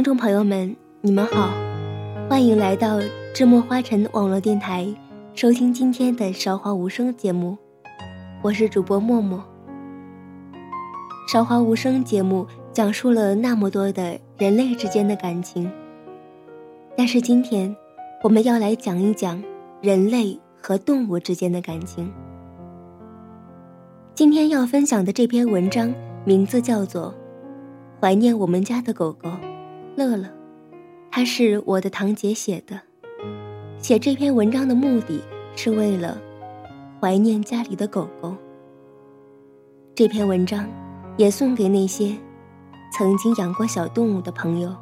听众朋友们，你们好，欢迎来到智墨花城网络电台，收听今天的《韶华无声》节目。我是主播默默。《韶华无声》节目讲述了那么多的人类之间的感情，但是今天我们要来讲一讲人类和动物之间的感情。今天要分享的这篇文章名字叫做《怀念我们家的狗狗》。乐乐，他是我的堂姐写的。写这篇文章的目的是为了怀念家里的狗狗。这篇文章也送给那些曾经养过小动物的朋友。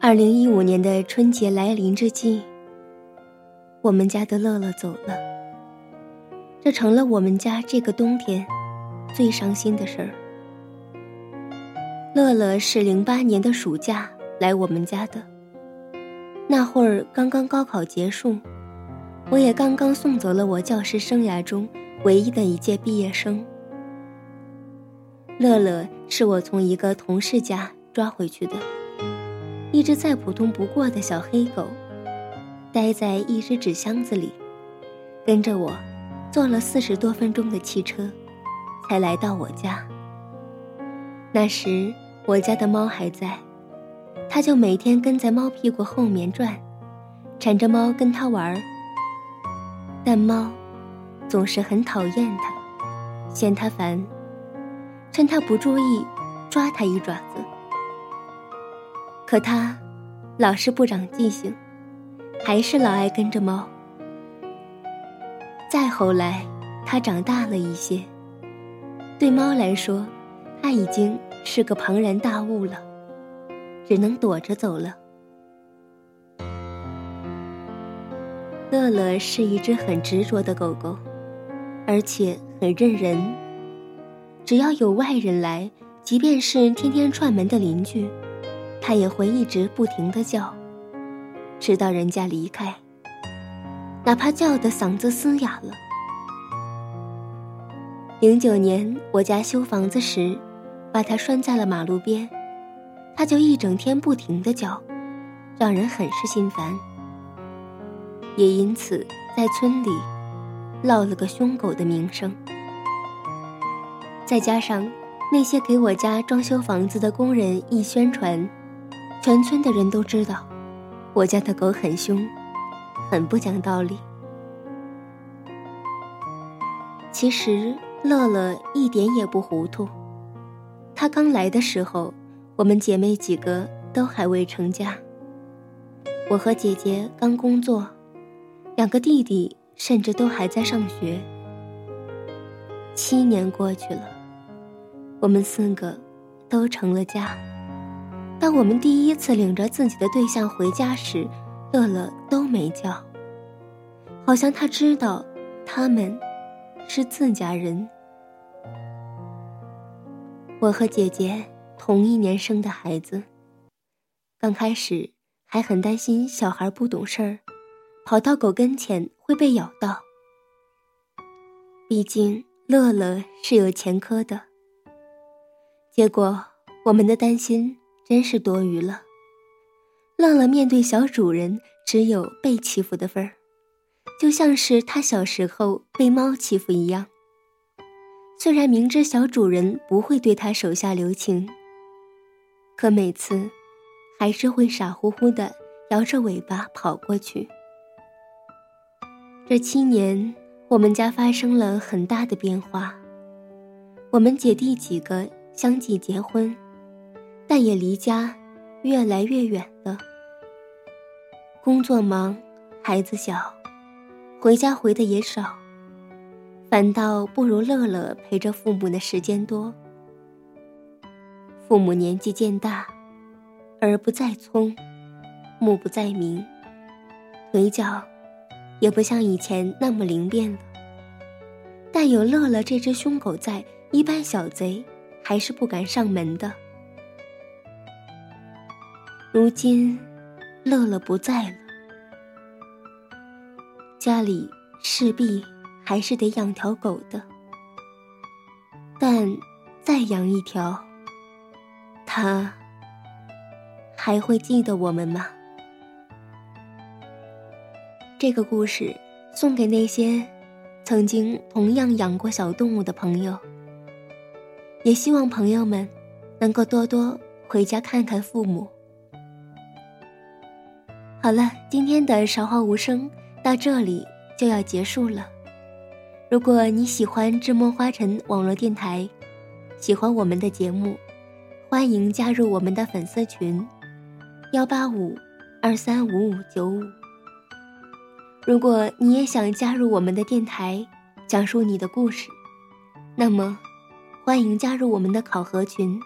二零一五年的春节来临之际，我们家的乐乐走了，这成了我们家这个冬天最伤心的事儿。乐乐是零八年的暑假来我们家的，那会儿刚刚高考结束，我也刚刚送走了我教师生涯中唯一的一届毕业生。乐乐是我从一个同事家抓回去的，一只再普通不过的小黑狗，待在一只纸箱子里，跟着我，坐了四十多分钟的汽车，才来到我家。那时。我家的猫还在，它就每天跟在猫屁股后面转，缠着猫跟它玩儿。但猫总是很讨厌它，嫌它烦，趁它不注意抓它一爪子。可它老是不长记性，还是老爱跟着猫。再后来，它长大了一些，对猫来说，他已经。是个庞然大物了，只能躲着走了。乐乐是一只很执着的狗狗，而且很认人。只要有外人来，即便是天天串门的邻居，它也会一直不停的叫，直到人家离开。哪怕叫的嗓子嘶哑了。零九年我家修房子时。把它拴在了马路边，它就一整天不停的叫，让人很是心烦。也因此在村里落了个凶狗的名声。再加上那些给我家装修房子的工人一宣传，全村的人都知道我家的狗很凶，很不讲道理。其实乐乐一点也不糊涂。他刚来的时候，我们姐妹几个都还未成家。我和姐姐刚工作，两个弟弟甚至都还在上学。七年过去了，我们四个都成了家。当我们第一次领着自己的对象回家时，乐乐都没叫，好像他知道他们是自家人。我和姐姐同一年生的孩子，刚开始还很担心小孩不懂事儿，跑到狗跟前会被咬到。毕竟乐乐是有前科的。结果我们的担心真是多余了。乐乐面对小主人只有被欺负的份儿，就像是他小时候被猫欺负一样。虽然明知小主人不会对他手下留情，可每次还是会傻乎乎的摇着尾巴跑过去。这七年，我们家发生了很大的变化。我们姐弟几个相继结婚，但也离家越来越远了。工作忙，孩子小。回家回的也少，反倒不如乐乐陪着父母的时间多。父母年纪渐大，耳不再聪，目不再明，腿脚也不像以前那么灵便了。但有乐乐这只凶狗在，一般小贼还是不敢上门的。如今，乐乐不在了。家里势必还是得养条狗的，但再养一条，它还会记得我们吗？这个故事送给那些曾经同样养过小动物的朋友，也希望朋友们能够多多回家看看父母。好了，今天的韶华无声。到这里就要结束了。如果你喜欢智墨花城网络电台，喜欢我们的节目，欢迎加入我们的粉丝群：幺八五二三五五九五。如果你也想加入我们的电台，讲述你的故事，那么欢迎加入我们的考核群：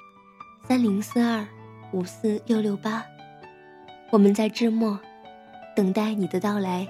三零四二五四六六八。我们在智墨等待你的到来。